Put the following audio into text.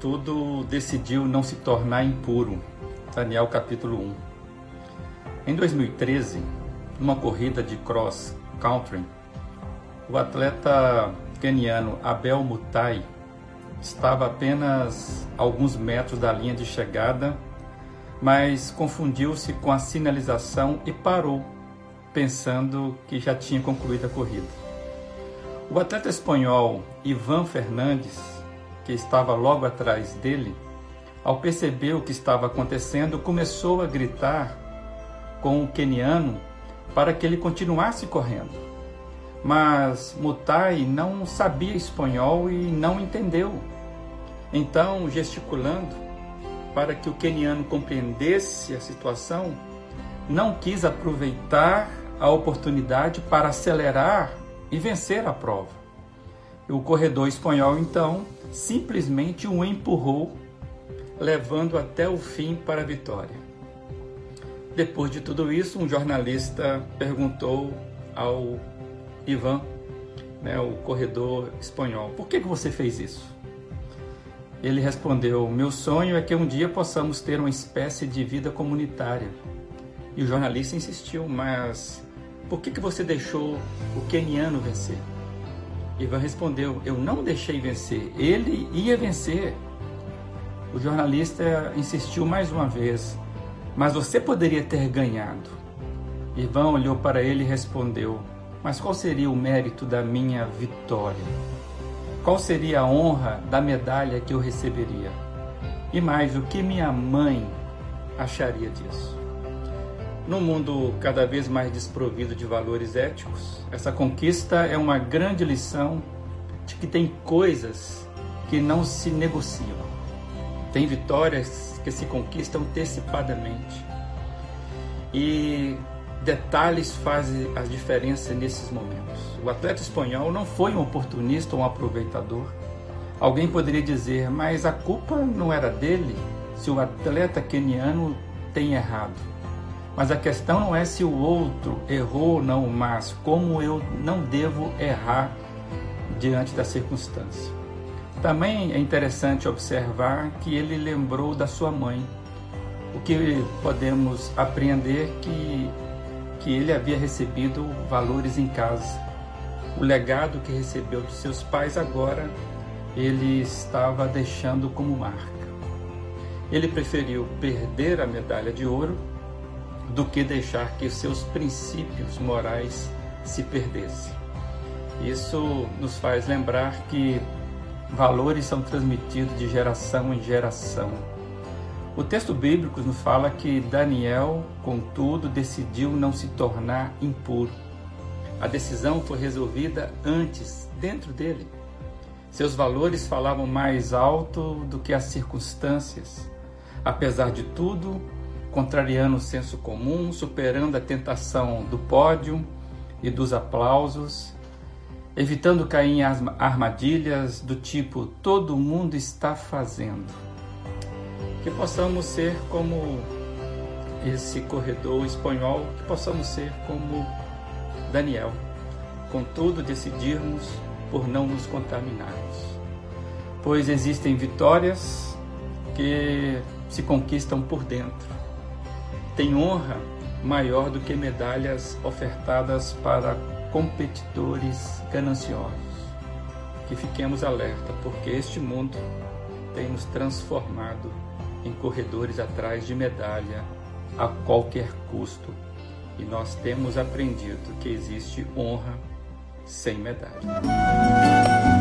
Contudo, decidiu não se tornar impuro. Daniel capítulo 1. Em 2013, numa corrida de cross country, o atleta keniano Abel Mutai estava apenas alguns metros da linha de chegada, mas confundiu-se com a sinalização e parou, pensando que já tinha concluído a corrida. O atleta espanhol Ivan Fernandes, que estava logo atrás dele, ao perceber o que estava acontecendo, começou a gritar com o queniano para que ele continuasse correndo. Mas Mutai não sabia espanhol e não entendeu. Então, gesticulando para que o queniano compreendesse a situação, não quis aproveitar a oportunidade para acelerar e vencer a prova. O corredor espanhol então simplesmente o empurrou, levando até o fim para a vitória. Depois de tudo isso, um jornalista perguntou ao Ivan, né, o corredor espanhol, por que, que você fez isso? Ele respondeu: Meu sonho é que um dia possamos ter uma espécie de vida comunitária. E o jornalista insistiu: Mas por que, que você deixou o queniano vencer? Ivan respondeu: Eu não deixei vencer, ele ia vencer. O jornalista insistiu mais uma vez: Mas você poderia ter ganhado. Ivan olhou para ele e respondeu: Mas qual seria o mérito da minha vitória? Qual seria a honra da medalha que eu receberia? E mais, o que minha mãe acharia disso? No mundo cada vez mais desprovido de valores éticos, essa conquista é uma grande lição de que tem coisas que não se negociam. Tem vitórias que se conquistam antecipadamente. E detalhes fazem a diferença nesses momentos. O atleta espanhol não foi um oportunista ou um aproveitador. Alguém poderia dizer, mas a culpa não era dele se o atleta keniano tem errado. Mas a questão não é se o outro errou ou não, mas como eu não devo errar diante da circunstância. Também é interessante observar que ele lembrou da sua mãe. O que podemos aprender que que ele havia recebido valores em casa. O legado que recebeu dos seus pais agora ele estava deixando como marca. Ele preferiu perder a medalha de ouro do que deixar que seus princípios morais se perdessem. Isso nos faz lembrar que valores são transmitidos de geração em geração. O texto bíblico nos fala que Daniel, contudo, decidiu não se tornar impuro. A decisão foi resolvida antes, dentro dele. Seus valores falavam mais alto do que as circunstâncias. Apesar de tudo, contrariando o senso comum, superando a tentação do pódio e dos aplausos, evitando cair em armadilhas do tipo todo mundo está fazendo. Que possamos ser como esse corredor espanhol, que possamos ser como Daniel, contudo decidirmos por não nos contaminarmos. Pois existem vitórias que se conquistam por dentro tem honra maior do que medalhas ofertadas para competidores gananciosos. Que fiquemos alerta, porque este mundo tem nos transformado em corredores atrás de medalha a qualquer custo. E nós temos aprendido que existe honra sem medalha.